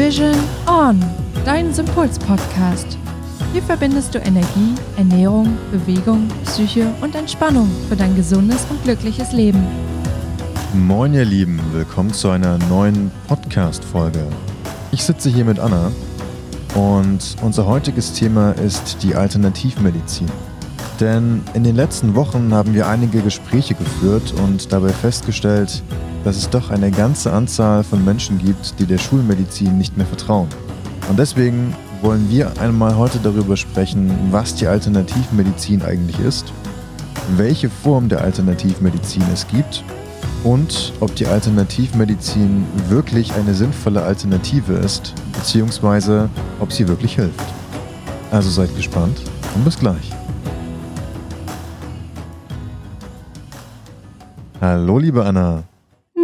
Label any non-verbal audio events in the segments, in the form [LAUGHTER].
Vision On, dein Sympuls-Podcast. Hier verbindest du Energie, Ernährung, Bewegung, Psyche und Entspannung für dein gesundes und glückliches Leben. Moin ihr Lieben, willkommen zu einer neuen Podcast-Folge. Ich sitze hier mit Anna und unser heutiges Thema ist die Alternativmedizin. Denn in den letzten Wochen haben wir einige Gespräche geführt und dabei festgestellt, dass es doch eine ganze Anzahl von Menschen gibt, die der Schulmedizin nicht mehr vertrauen. Und deswegen wollen wir einmal heute darüber sprechen, was die Alternativmedizin eigentlich ist, welche Form der Alternativmedizin es gibt und ob die Alternativmedizin wirklich eine sinnvolle Alternative ist, beziehungsweise ob sie wirklich hilft. Also seid gespannt und bis gleich. Hallo, liebe Anna.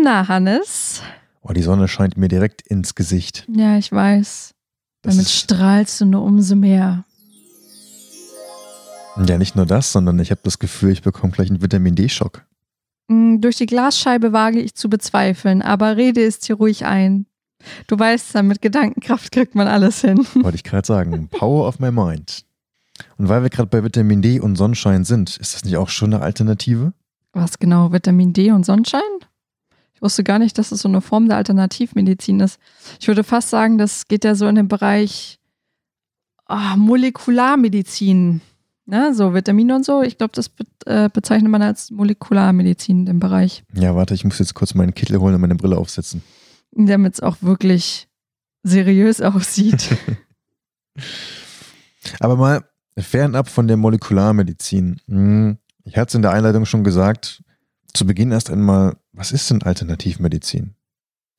Na, Hannes? Oh, die Sonne scheint mir direkt ins Gesicht. Ja, ich weiß. Das Damit strahlst du nur umso mehr. Ja, nicht nur das, sondern ich habe das Gefühl, ich bekomme gleich einen Vitamin D-Schock. Hm, Durch die Glasscheibe wage ich zu bezweifeln, aber rede es dir ruhig ein. Du weißt ja, mit Gedankenkraft kriegt man alles hin. [LAUGHS] Wollte ich gerade sagen. Power of my mind. Und weil wir gerade bei Vitamin D und Sonnenschein sind, ist das nicht auch schon eine Alternative? Was genau, Vitamin D und Sonnenschein? Ich wusste gar nicht, dass es so eine Form der Alternativmedizin ist. Ich würde fast sagen, das geht ja so in den Bereich ah, Molekularmedizin. Ne? So Vitamine und so. Ich glaube, das be äh, bezeichnet man als Molekularmedizin, den Bereich. Ja, warte, ich muss jetzt kurz meinen Kittel holen und meine Brille aufsetzen. Damit es auch wirklich seriös [LAUGHS] aussieht. [LAUGHS] Aber mal fernab von der Molekularmedizin. Hm, Ich hatte es in der Einleitung schon gesagt. Zu Beginn erst einmal, was ist denn Alternativmedizin?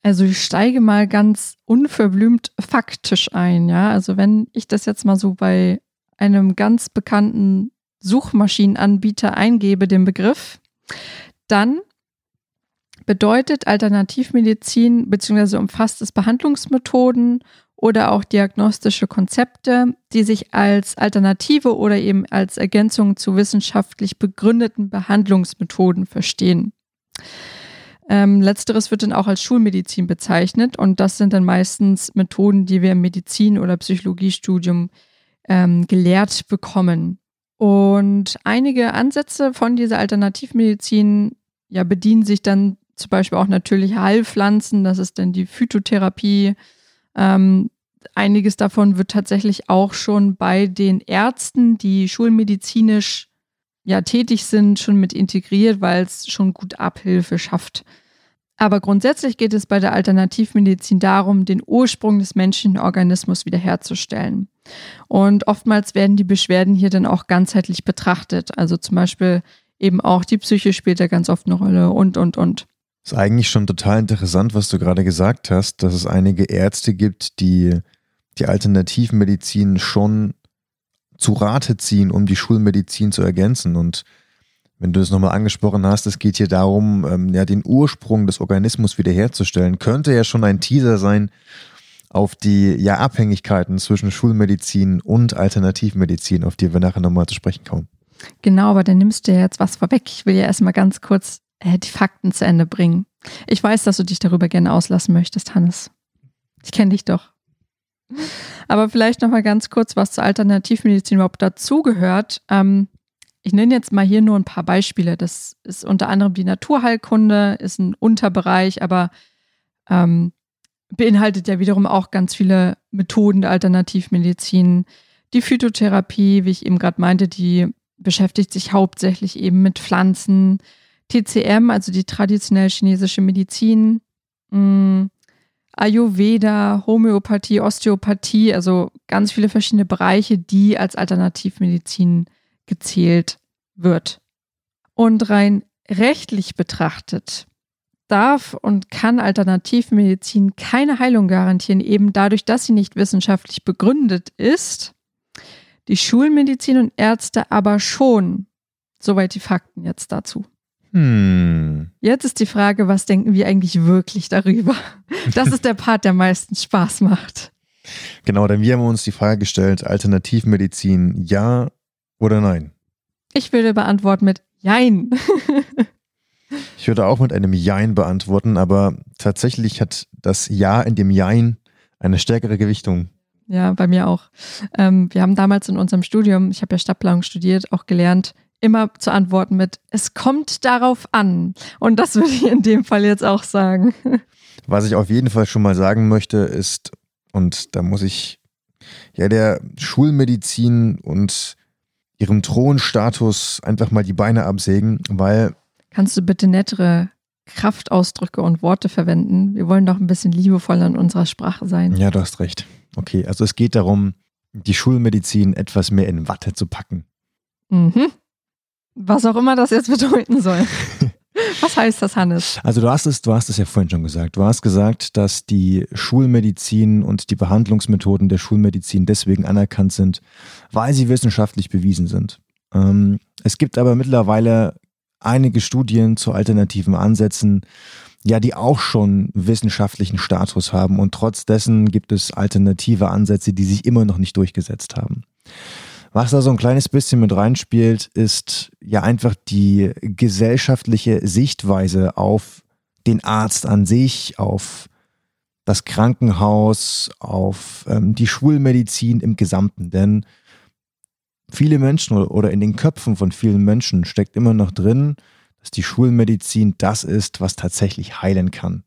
Also ich steige mal ganz unverblümt faktisch ein, ja. Also wenn ich das jetzt mal so bei einem ganz bekannten Suchmaschinenanbieter eingebe, den Begriff, dann bedeutet Alternativmedizin bzw. umfasst es Behandlungsmethoden oder auch diagnostische Konzepte, die sich als Alternative oder eben als Ergänzung zu wissenschaftlich begründeten Behandlungsmethoden verstehen. Ähm, letzteres wird dann auch als Schulmedizin bezeichnet und das sind dann meistens Methoden, die wir im Medizin- oder Psychologiestudium ähm, gelehrt bekommen. Und einige Ansätze von dieser Alternativmedizin ja, bedienen sich dann zum Beispiel auch natürliche Heilpflanzen, das ist dann die Phytotherapie. Ähm, einiges davon wird tatsächlich auch schon bei den Ärzten, die schulmedizinisch ja, tätig sind, schon mit integriert, weil es schon gut Abhilfe schafft. Aber grundsätzlich geht es bei der Alternativmedizin darum, den Ursprung des menschlichen Organismus wiederherzustellen. Und oftmals werden die Beschwerden hier dann auch ganzheitlich betrachtet. Also zum Beispiel eben auch die Psyche spielt da ganz oft eine Rolle und, und, und. Ist eigentlich schon total interessant, was du gerade gesagt hast, dass es einige Ärzte gibt, die die Alternativmedizin schon zu Rate ziehen, um die Schulmedizin zu ergänzen. Und wenn du es nochmal angesprochen hast, es geht hier darum, ähm, ja, den Ursprung des Organismus wiederherzustellen, könnte ja schon ein Teaser sein auf die ja, Abhängigkeiten zwischen Schulmedizin und Alternativmedizin, auf die wir nachher nochmal zu sprechen kommen. Genau, aber dann nimmst du ja jetzt was vorweg. Ich will ja erstmal ganz kurz äh, die Fakten zu Ende bringen. Ich weiß, dass du dich darüber gerne auslassen möchtest, Hannes. Ich kenne dich doch. Aber vielleicht noch mal ganz kurz, was zur Alternativmedizin überhaupt dazugehört. Ähm, ich nenne jetzt mal hier nur ein paar Beispiele. Das ist unter anderem die Naturheilkunde, ist ein Unterbereich, aber ähm, beinhaltet ja wiederum auch ganz viele Methoden der Alternativmedizin. Die Phytotherapie, wie ich eben gerade meinte, die beschäftigt sich hauptsächlich eben mit Pflanzen. TCM, also die traditionell chinesische Medizin, mh, Ayurveda, Homöopathie, Osteopathie, also ganz viele verschiedene Bereiche, die als Alternativmedizin gezählt wird. Und rein rechtlich betrachtet darf und kann Alternativmedizin keine Heilung garantieren, eben dadurch, dass sie nicht wissenschaftlich begründet ist. Die Schulmedizin und Ärzte aber schon. Soweit die Fakten jetzt dazu. Hm. Jetzt ist die Frage, was denken wir eigentlich wirklich darüber? Das ist der Part, der meistens Spaß macht. Genau, denn wir haben uns die Frage gestellt, Alternativmedizin ja oder nein? Ich würde beantworten mit Jein. [LAUGHS] Ich würde auch mit einem Jein beantworten, aber tatsächlich hat das Ja in dem Jein Eine stärkere Gewichtung. Ja, bei mir auch. Ähm, wir haben damals in unserem Studium, ich habe ja Stadtplanung studiert, auch gelernt, immer zu antworten mit, es kommt darauf an. Und das würde ich in dem Fall jetzt auch sagen. Was ich auf jeden Fall schon mal sagen möchte, ist, und da muss ich ja der Schulmedizin und ihrem Thronstatus einfach mal die Beine absägen, weil. Kannst du bitte nettere Kraftausdrücke und Worte verwenden? Wir wollen doch ein bisschen liebevoll in unserer Sprache sein. Ja, du hast recht. Okay, also es geht darum, die Schulmedizin etwas mehr in Watte zu packen. Mhm. Was auch immer das jetzt [LAUGHS] bedeuten soll. Was heißt das, Hannes? Also du hast es, du hast es ja vorhin schon gesagt. Du hast gesagt, dass die Schulmedizin und die Behandlungsmethoden der Schulmedizin deswegen anerkannt sind, weil sie wissenschaftlich bewiesen sind. Ähm, es gibt aber mittlerweile einige Studien zu alternativen Ansätzen, ja, die auch schon wissenschaftlichen Status haben und trotz dessen gibt es alternative Ansätze, die sich immer noch nicht durchgesetzt haben. Was da so ein kleines bisschen mit reinspielt, ist ja einfach die gesellschaftliche Sichtweise auf den Arzt an sich, auf das Krankenhaus, auf ähm, die Schulmedizin im Gesamten. Denn viele Menschen oder in den Köpfen von vielen Menschen steckt immer noch drin, dass die Schulmedizin das ist, was tatsächlich heilen kann.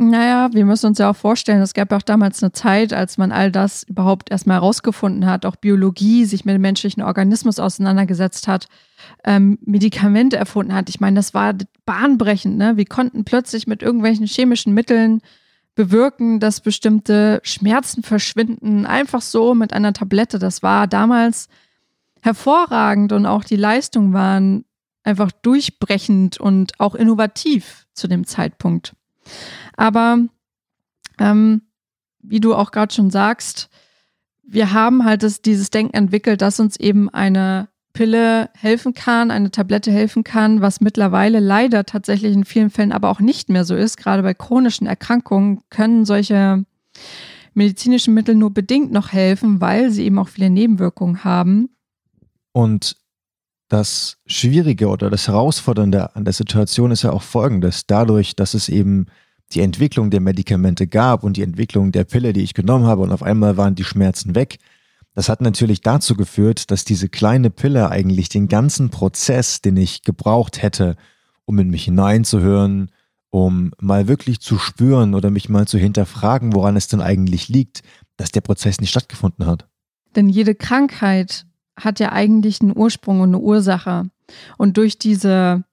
Naja, wir müssen uns ja auch vorstellen, es gab ja auch damals eine Zeit, als man all das überhaupt erstmal herausgefunden hat, auch Biologie, sich mit dem menschlichen Organismus auseinandergesetzt hat, ähm, Medikamente erfunden hat. Ich meine, das war bahnbrechend. Ne? Wir konnten plötzlich mit irgendwelchen chemischen Mitteln bewirken, dass bestimmte Schmerzen verschwinden. Einfach so mit einer Tablette. Das war damals hervorragend und auch die Leistungen waren einfach durchbrechend und auch innovativ zu dem Zeitpunkt. Aber ähm, wie du auch gerade schon sagst, wir haben halt das, dieses Denken entwickelt, dass uns eben eine Pille helfen kann, eine Tablette helfen kann, was mittlerweile leider tatsächlich in vielen Fällen aber auch nicht mehr so ist. Gerade bei chronischen Erkrankungen können solche medizinischen Mittel nur bedingt noch helfen, weil sie eben auch viele Nebenwirkungen haben. Und das Schwierige oder das Herausfordernde an der Situation ist ja auch folgendes. Dadurch, dass es eben die Entwicklung der Medikamente gab und die Entwicklung der Pille, die ich genommen habe und auf einmal waren die Schmerzen weg, das hat natürlich dazu geführt, dass diese kleine Pille eigentlich den ganzen Prozess, den ich gebraucht hätte, um in mich hineinzuhören, um mal wirklich zu spüren oder mich mal zu hinterfragen, woran es denn eigentlich liegt, dass der Prozess nicht stattgefunden hat. Denn jede Krankheit hat ja eigentlich einen Ursprung und eine Ursache. Und durch diese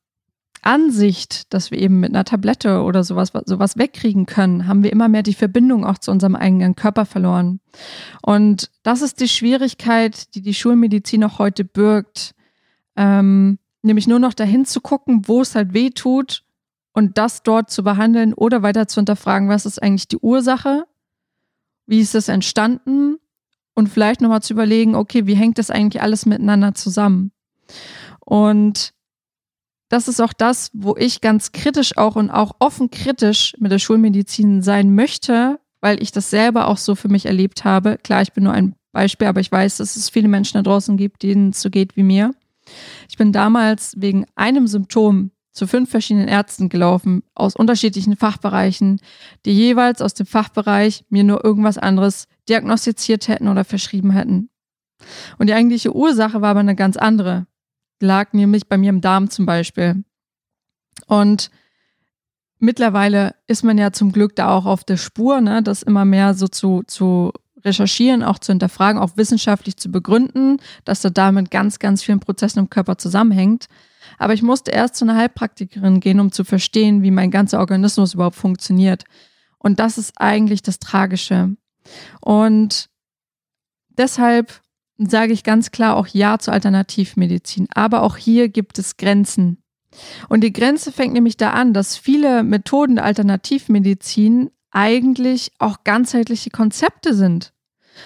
Ansicht, dass wir eben mit einer Tablette oder sowas, sowas wegkriegen können, haben wir immer mehr die Verbindung auch zu unserem eigenen Körper verloren. Und das ist die Schwierigkeit, die die Schulmedizin auch heute birgt. Ähm, nämlich nur noch dahin zu gucken, wo es halt weh tut und das dort zu behandeln oder weiter zu hinterfragen, was ist eigentlich die Ursache? Wie ist es entstanden? Und vielleicht nochmal zu überlegen, okay, wie hängt das eigentlich alles miteinander zusammen? Und das ist auch das, wo ich ganz kritisch auch und auch offen kritisch mit der Schulmedizin sein möchte, weil ich das selber auch so für mich erlebt habe. Klar, ich bin nur ein Beispiel, aber ich weiß, dass es viele Menschen da draußen gibt, denen es so geht wie mir. Ich bin damals wegen einem Symptom zu fünf verschiedenen Ärzten gelaufen, aus unterschiedlichen Fachbereichen, die jeweils aus dem Fachbereich mir nur irgendwas anderes diagnostiziert hätten oder verschrieben hätten. Und die eigentliche Ursache war aber eine ganz andere lag nämlich bei mir im Darm zum Beispiel. Und mittlerweile ist man ja zum Glück da auch auf der Spur, ne, das immer mehr so zu, zu recherchieren, auch zu hinterfragen, auch wissenschaftlich zu begründen, dass da damit ganz, ganz vielen Prozessen im Körper zusammenhängt. Aber ich musste erst zu einer Heilpraktikerin gehen, um zu verstehen, wie mein ganzer Organismus überhaupt funktioniert. Und das ist eigentlich das Tragische. Und deshalb sage ich ganz klar auch Ja zur Alternativmedizin. Aber auch hier gibt es Grenzen. Und die Grenze fängt nämlich da an, dass viele Methoden der Alternativmedizin eigentlich auch ganzheitliche Konzepte sind.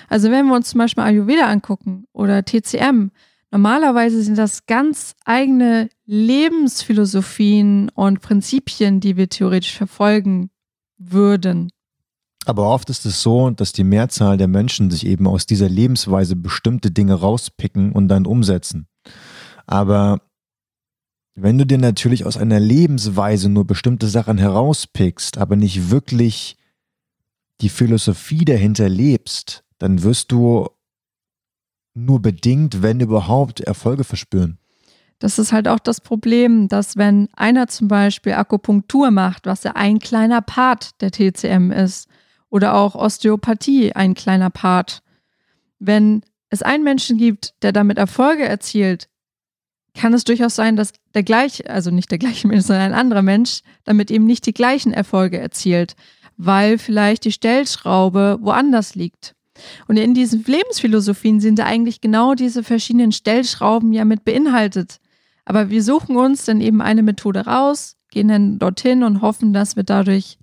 Also wenn wir uns zum Beispiel Ayurveda angucken oder TCM, normalerweise sind das ganz eigene Lebensphilosophien und Prinzipien, die wir theoretisch verfolgen würden. Aber oft ist es so, dass die Mehrzahl der Menschen sich eben aus dieser Lebensweise bestimmte Dinge rauspicken und dann umsetzen. Aber wenn du dir natürlich aus einer Lebensweise nur bestimmte Sachen herauspickst, aber nicht wirklich die Philosophie dahinter lebst, dann wirst du nur bedingt, wenn überhaupt, Erfolge verspüren. Das ist halt auch das Problem, dass wenn einer zum Beispiel Akupunktur macht, was ja ein kleiner Part der TCM ist, oder auch Osteopathie ein kleiner Part, wenn es einen Menschen gibt, der damit Erfolge erzielt, kann es durchaus sein, dass der gleiche, also nicht der gleiche Mensch, sondern ein anderer Mensch, damit eben nicht die gleichen Erfolge erzielt, weil vielleicht die Stellschraube woanders liegt. Und in diesen Lebensphilosophien sind da eigentlich genau diese verschiedenen Stellschrauben ja mit beinhaltet. Aber wir suchen uns dann eben eine Methode raus, gehen dann dorthin und hoffen, dass wir dadurch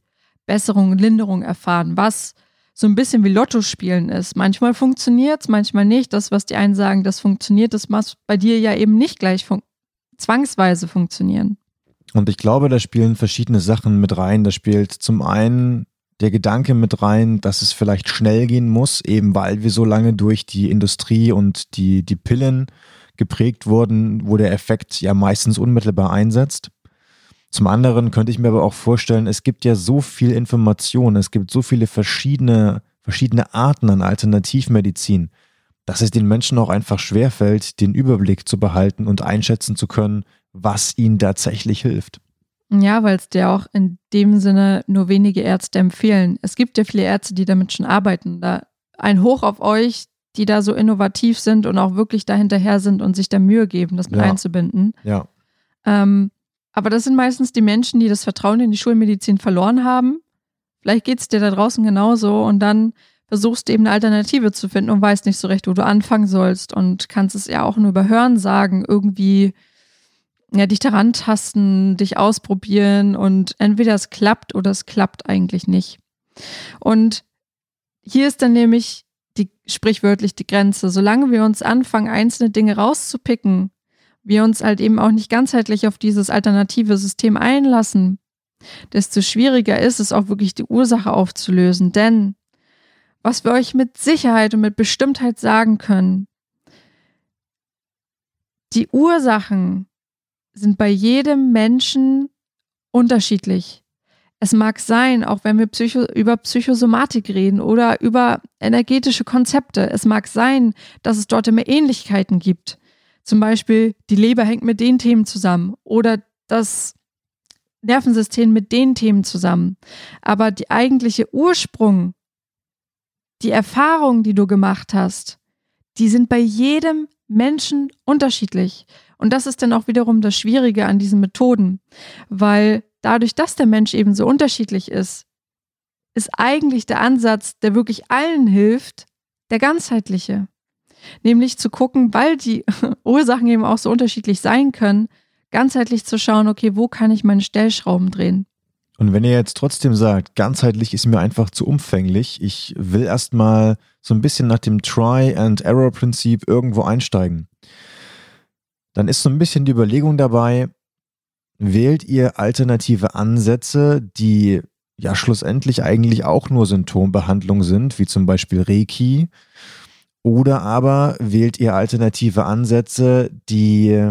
Besserung und Linderung erfahren, was so ein bisschen wie Lotto spielen ist. Manchmal funktioniert es, manchmal nicht. Das, was die einen sagen, das funktioniert, das muss bei dir ja eben nicht gleich fun zwangsweise funktionieren. Und ich glaube, da spielen verschiedene Sachen mit rein. Da spielt zum einen der Gedanke mit rein, dass es vielleicht schnell gehen muss, eben weil wir so lange durch die Industrie und die, die Pillen geprägt wurden, wo der Effekt ja meistens unmittelbar einsetzt. Zum anderen könnte ich mir aber auch vorstellen, es gibt ja so viel Information, es gibt so viele verschiedene, verschiedene Arten an Alternativmedizin, dass es den Menschen auch einfach schwerfällt, den Überblick zu behalten und einschätzen zu können, was ihnen tatsächlich hilft. Ja, weil es dir auch in dem Sinne nur wenige Ärzte empfehlen. Es gibt ja viele Ärzte, die damit schon arbeiten. Da ein Hoch auf euch, die da so innovativ sind und auch wirklich dahinterher sind und sich da Mühe geben, das mit ja. einzubinden. Ja. Ähm, aber das sind meistens die Menschen, die das Vertrauen in die Schulmedizin verloren haben. Vielleicht geht es dir da draußen genauso und dann versuchst du eben eine Alternative zu finden und weißt nicht so recht, wo du anfangen sollst und kannst es ja auch nur über Hören sagen, irgendwie ja, dich daran tasten, dich ausprobieren und entweder es klappt oder es klappt eigentlich nicht. Und hier ist dann nämlich die sprichwörtlich die Grenze. Solange wir uns anfangen, einzelne Dinge rauszupicken, wir uns halt eben auch nicht ganzheitlich auf dieses alternative System einlassen, desto schwieriger ist es auch wirklich die Ursache aufzulösen. Denn was wir euch mit Sicherheit und mit Bestimmtheit sagen können, die Ursachen sind bei jedem Menschen unterschiedlich. Es mag sein, auch wenn wir Psycho über Psychosomatik reden oder über energetische Konzepte, es mag sein, dass es dort immer Ähnlichkeiten gibt. Zum Beispiel, die Leber hängt mit den Themen zusammen oder das Nervensystem mit den Themen zusammen. Aber die eigentliche Ursprung, die Erfahrungen, die du gemacht hast, die sind bei jedem Menschen unterschiedlich. Und das ist dann auch wiederum das Schwierige an diesen Methoden, weil dadurch, dass der Mensch eben so unterschiedlich ist, ist eigentlich der Ansatz, der wirklich allen hilft, der ganzheitliche. Nämlich zu gucken, weil die [LAUGHS] Ursachen eben auch so unterschiedlich sein können, ganzheitlich zu schauen, okay, wo kann ich meine Stellschrauben drehen? Und wenn ihr jetzt trotzdem sagt, ganzheitlich ist mir einfach zu umfänglich, ich will erstmal so ein bisschen nach dem Try-and-Error-Prinzip irgendwo einsteigen, dann ist so ein bisschen die Überlegung dabei, wählt ihr alternative Ansätze, die ja schlussendlich eigentlich auch nur Symptombehandlung sind, wie zum Beispiel Reiki, oder aber wählt ihr alternative Ansätze, die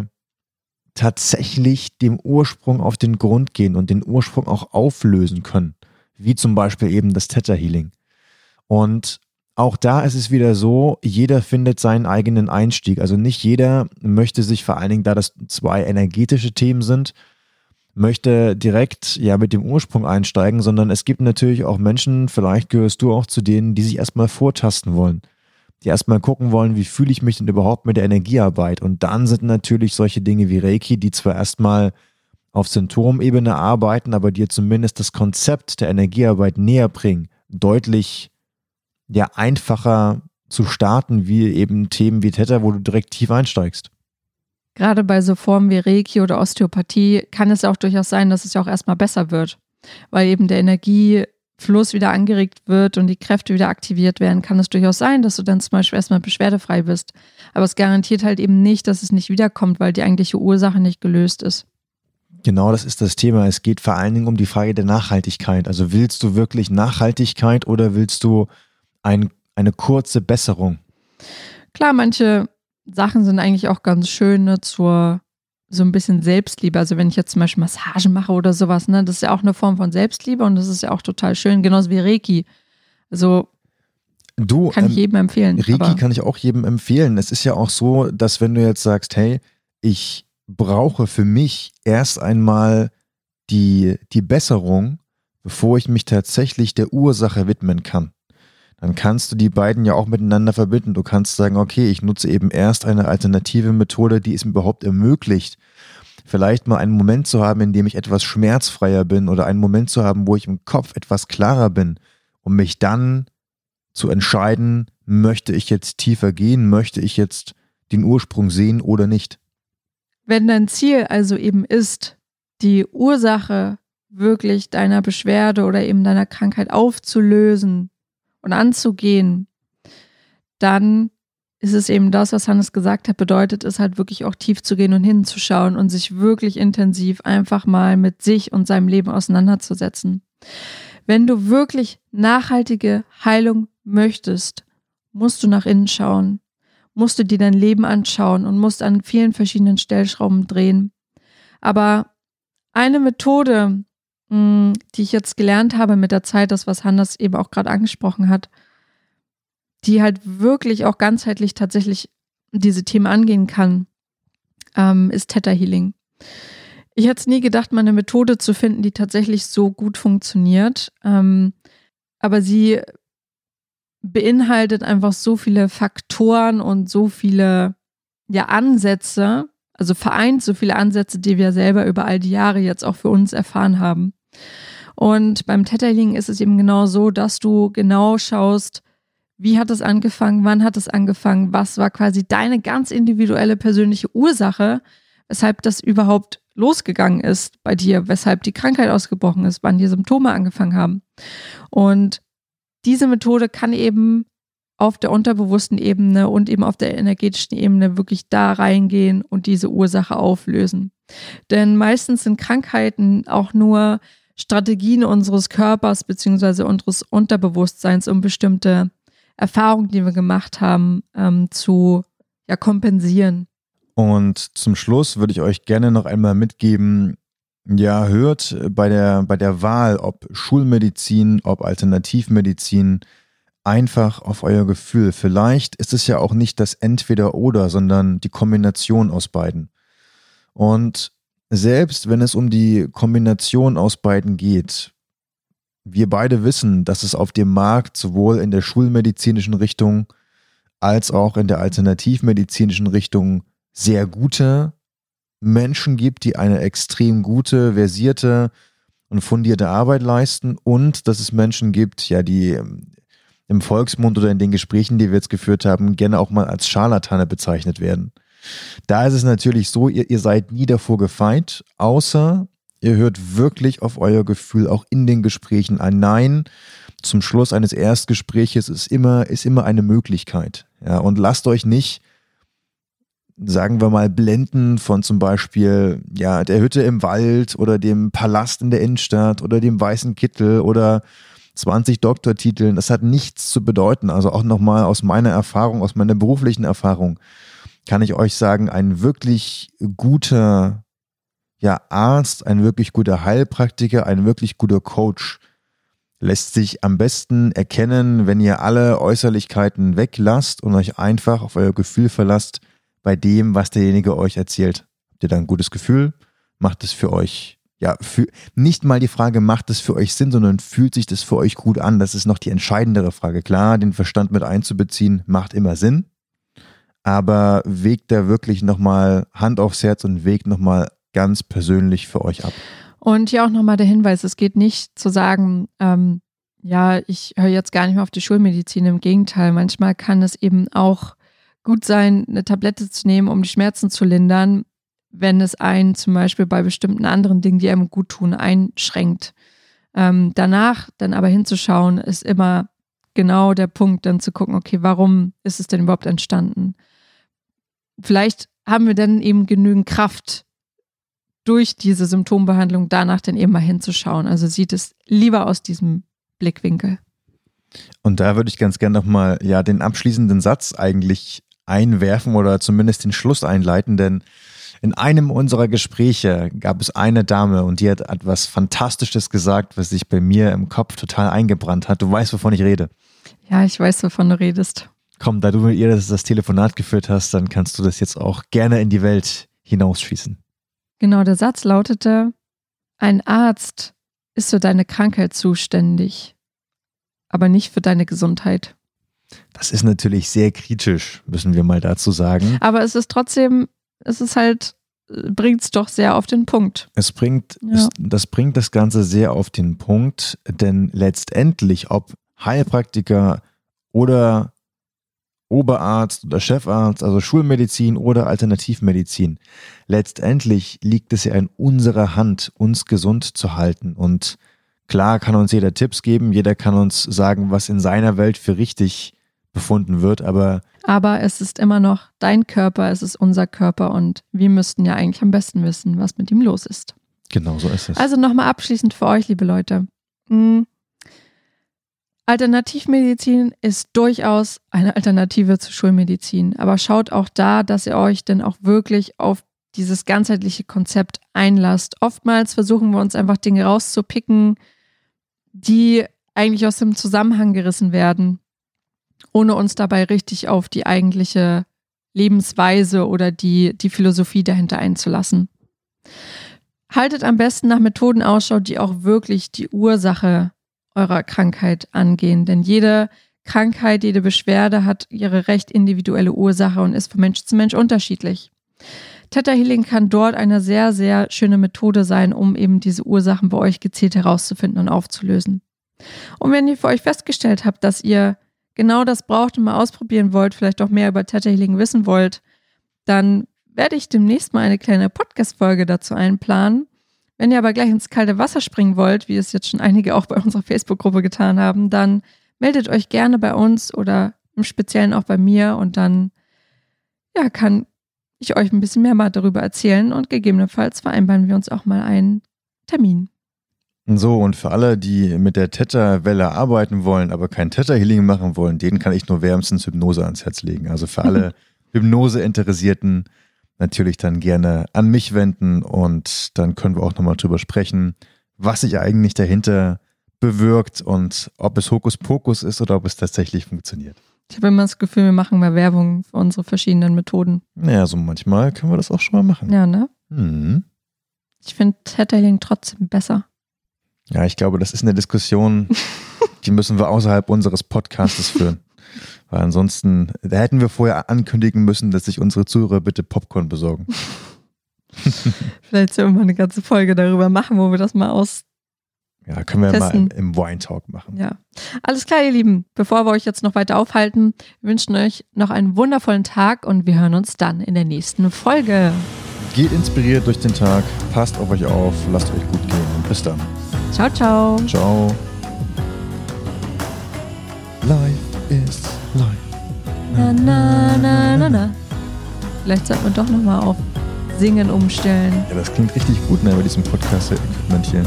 tatsächlich dem Ursprung auf den Grund gehen und den Ursprung auch auflösen können, wie zum Beispiel eben das Theta Healing. Und auch da ist es wieder so, jeder findet seinen eigenen Einstieg. Also nicht jeder möchte sich vor allen Dingen, da das zwei energetische Themen sind, möchte direkt ja mit dem Ursprung einsteigen, sondern es gibt natürlich auch Menschen, vielleicht gehörst du auch zu denen, die sich erstmal vortasten wollen. Die erstmal gucken wollen, wie fühle ich mich denn überhaupt mit der Energiearbeit. Und dann sind natürlich solche Dinge wie Reiki, die zwar erstmal auf Symptomebene arbeiten, aber dir zumindest das Konzept der Energiearbeit näher bringen, deutlich ja einfacher zu starten, wie eben Themen wie Theta, wo du direkt tief einsteigst. Gerade bei so Formen wie Reiki oder Osteopathie kann es auch durchaus sein, dass es ja auch erstmal besser wird, weil eben der Energiefluss wieder angeregt wird und die Kräfte wieder aktiviert werden, kann es durchaus sein, dass du dann zum Beispiel erstmal beschwerdefrei bist. Aber es garantiert halt eben nicht, dass es nicht wiederkommt, weil die eigentliche Ursache nicht gelöst ist. Genau, das ist das Thema. Es geht vor allen Dingen um die Frage der Nachhaltigkeit. Also willst du wirklich Nachhaltigkeit oder willst du ein, eine kurze Besserung? Klar, manche Sachen sind eigentlich auch ganz schön ne, zur so ein bisschen Selbstliebe. Also wenn ich jetzt zum Beispiel Massagen mache oder sowas, ne, das ist ja auch eine Form von Selbstliebe und das ist ja auch total schön, genauso wie Reiki. Also du, kann ich ähm, jedem empfehlen. Reiki kann ich auch jedem empfehlen. Es ist ja auch so, dass wenn du jetzt sagst, hey, ich brauche für mich erst einmal die, die Besserung, bevor ich mich tatsächlich der Ursache widmen kann. Dann kannst du die beiden ja auch miteinander verbinden. Du kannst sagen, okay, ich nutze eben erst eine alternative Methode, die es mir überhaupt ermöglicht, vielleicht mal einen Moment zu haben, in dem ich etwas schmerzfreier bin oder einen Moment zu haben, wo ich im Kopf etwas klarer bin, um mich dann zu entscheiden, möchte ich jetzt tiefer gehen, möchte ich jetzt den Ursprung sehen oder nicht. Wenn dein Ziel also eben ist, die Ursache wirklich deiner Beschwerde oder eben deiner Krankheit aufzulösen und anzugehen, dann ist es eben das, was Hannes gesagt hat, bedeutet es halt wirklich auch tief zu gehen und hinzuschauen und sich wirklich intensiv einfach mal mit sich und seinem Leben auseinanderzusetzen. Wenn du wirklich nachhaltige Heilung möchtest, musst du nach innen schauen, musst du dir dein Leben anschauen und musst an vielen verschiedenen Stellschrauben drehen. Aber eine Methode, hm, die ich jetzt gelernt habe mit der Zeit, das, was Hannes eben auch gerade angesprochen hat, die halt wirklich auch ganzheitlich tatsächlich diese Themen angehen kann, ähm, ist Theta Healing. Ich hätte es nie gedacht, mal eine Methode zu finden, die tatsächlich so gut funktioniert. Ähm, aber sie beinhaltet einfach so viele Faktoren und so viele ja, Ansätze, also vereint so viele Ansätze, die wir selber über all die Jahre jetzt auch für uns erfahren haben. Und beim Tetterling ist es eben genau so, dass du genau schaust, wie hat es angefangen, wann hat es angefangen, was war quasi deine ganz individuelle persönliche Ursache, weshalb das überhaupt losgegangen ist bei dir, weshalb die Krankheit ausgebrochen ist, wann die Symptome angefangen haben. Und diese Methode kann eben auf der unterbewussten Ebene und eben auf der energetischen Ebene wirklich da reingehen und diese Ursache auflösen. Denn meistens sind Krankheiten auch nur Strategien unseres Körpers beziehungsweise unseres Unterbewusstseins, um bestimmte Erfahrungen, die wir gemacht haben, ähm, zu ja, kompensieren. Und zum Schluss würde ich euch gerne noch einmal mitgeben, ja, hört bei der, bei der Wahl, ob Schulmedizin, ob Alternativmedizin, einfach auf euer Gefühl. Vielleicht ist es ja auch nicht das Entweder-Oder, sondern die Kombination aus beiden. Und selbst wenn es um die Kombination aus beiden geht, wir beide wissen, dass es auf dem Markt sowohl in der schulmedizinischen Richtung als auch in der alternativmedizinischen Richtung sehr gute Menschen gibt, die eine extrem gute, versierte und fundierte Arbeit leisten und dass es Menschen gibt, ja, die ähm, im Volksmund oder in den Gesprächen, die wir jetzt geführt haben, gerne auch mal als Scharlatane bezeichnet werden. Da ist es natürlich so, ihr, ihr seid nie davor gefeit, außer ihr hört wirklich auf euer Gefühl auch in den Gesprächen ein Nein. Zum Schluss eines Erstgespräches ist immer, ist immer eine Möglichkeit. Ja, und lasst euch nicht sagen wir mal, Blenden von zum Beispiel ja, der Hütte im Wald oder dem Palast in der Innenstadt oder dem weißen Kittel oder 20 Doktortiteln. Das hat nichts zu bedeuten. Also auch nochmal aus meiner Erfahrung, aus meiner beruflichen Erfahrung, kann ich euch sagen, ein wirklich guter ja, Arzt, ein wirklich guter Heilpraktiker, ein wirklich guter Coach lässt sich am besten erkennen, wenn ihr alle Äußerlichkeiten weglasst und euch einfach auf euer Gefühl verlasst, bei dem, was derjenige euch erzählt. Habt ihr da ein gutes Gefühl? Macht es für euch, ja, für, nicht mal die Frage, macht es für euch Sinn, sondern fühlt sich das für euch gut an? Das ist noch die entscheidendere Frage. Klar, den Verstand mit einzubeziehen, macht immer Sinn. Aber wegt da wirklich nochmal Hand aufs Herz und wegt nochmal ganz persönlich für euch ab. Und hier auch nochmal der Hinweis, es geht nicht zu sagen, ähm, ja, ich höre jetzt gar nicht mehr auf die Schulmedizin. Im Gegenteil, manchmal kann es eben auch gut sein, eine Tablette zu nehmen, um die Schmerzen zu lindern, wenn es einen zum Beispiel bei bestimmten anderen Dingen, die einem gut tun, einschränkt. Ähm, danach dann aber hinzuschauen, ist immer genau der Punkt, dann zu gucken, okay, warum ist es denn überhaupt entstanden? Vielleicht haben wir dann eben genügend Kraft, durch diese Symptombehandlung danach dann eben mal hinzuschauen. Also sieht es lieber aus diesem Blickwinkel. Und da würde ich ganz gerne nochmal ja den abschließenden Satz eigentlich einwerfen oder zumindest den Schluss einleiten, denn In einem unserer Gespräche gab es eine Dame und die hat etwas Fantastisches gesagt, was sich bei mir im Kopf total eingebrannt hat. Du weißt, wovon ich rede. Ja, ich weiß, wovon du redest. Komm, da du mit ihr das, das Telefonat geführt hast, dann kannst du das jetzt auch gerne in die Welt hinausschießen. Genau, der Satz lautete, ein Arzt ist für deine Krankheit zuständig, aber nicht für deine Gesundheit. Das ist natürlich sehr kritisch, müssen wir mal dazu sagen. Aber es ist trotzdem, es ist halt, bringt es doch sehr auf den Punkt. Es bringt, Ja. es, das bringt das Ganze sehr auf den Punkt, denn letztendlich, ob Heilpraktiker oder Oberarzt oder Chefarzt, also Schulmedizin oder Alternativmedizin, letztendlich liegt es ja in unserer Hand, uns gesund zu halten. Und klar kann uns jeder Tipps geben, jeder kann uns sagen, was in seiner Welt für richtig befunden wird, aber Aber es ist immer noch dein Körper, es ist unser Körper und wir müssten ja eigentlich am besten wissen, was mit ihm los ist. genau so ist es. Also nochmal abschließend für euch, liebe Leute. Hm. Alternativmedizin ist durchaus eine Alternative zur Schulmedizin, aber schaut auch da, dass ihr euch denn auch wirklich auf dieses ganzheitliche Konzept einlasst. Oftmals versuchen wir uns einfach Dinge rauszupicken, die eigentlich aus dem Zusammenhang gerissen werden, ohne uns dabei richtig auf die eigentliche Lebensweise oder die, die Philosophie dahinter einzulassen. Haltet am besten nach Methoden Ausschau, die auch wirklich die Ursache eurer Krankheit angehen. Denn jede Krankheit, jede Beschwerde hat ihre recht individuelle Ursache und ist von Mensch zu Mensch unterschiedlich. Theta Healing kann dort eine sehr, sehr schöne Methode sein, um eben diese Ursachen bei euch gezielt herauszufinden und aufzulösen. Und wenn ihr für euch festgestellt habt, dass ihr genau das braucht und mal ausprobieren wollt, vielleicht auch mehr über Theta Healing wissen wollt, dann werde ich demnächst mal eine kleine Podcast-Folge dazu einplanen. Wenn ihr aber gleich ins kalte Wasser springen wollt, wie es jetzt schon einige auch bei unserer Facebook-Gruppe getan haben, dann meldet euch gerne bei uns oder im Speziellen auch bei mir und dann ja, kann ich euch ein bisschen mehr mal darüber erzählen und gegebenenfalls vereinbaren wir uns auch mal einen Termin. So, und für alle, die mit der Theta-Welle arbeiten wollen, aber kein Theta-Healing machen wollen, denen kann ich nur wärmstens Hypnose ans Herz legen. Also für alle [LAUGHS] Hypnose-Interessierten natürlich dann gerne an mich wenden und dann können wir auch nochmal drüber sprechen, was sich eigentlich dahinter bewirkt und ob es Hokuspokus ist oder ob es tatsächlich funktioniert. Ich habe immer das Gefühl, wir machen mal Werbung für unsere verschiedenen Methoden. Naja, so manchmal können wir das auch schon mal machen. Ja, ne? Hm. Ich finde Theta-Healing trotzdem besser. Ja, ich glaube, das ist eine Diskussion, [LAUGHS] die müssen wir außerhalb unseres Podcastes führen. Weil ansonsten, da hätten wir vorher ankündigen müssen, dass sich unsere Zuhörer bitte Popcorn besorgen. [LAUGHS] Vielleicht sollen wir mal eine ganze Folge darüber machen, wo wir das mal aus. Ja, können wir Testen. mal im, im Wine Talk machen. Ja. Alles klar, ihr Lieben. Bevor wir euch jetzt noch weiter aufhalten, wir wünschen euch noch einen wundervollen Tag und wir hören uns dann in der nächsten Folge. Geht inspiriert durch den Tag, passt auf euch auf, lasst euch gut gehen und bis dann. Ciao, ciao. Ciao. Life is life. Na, na, na, na, na. Vielleicht sollten wir doch nochmal auf Singen umstellen. Ja, das klingt richtig gut, ne, bei diesem Podcast-Equipment hier.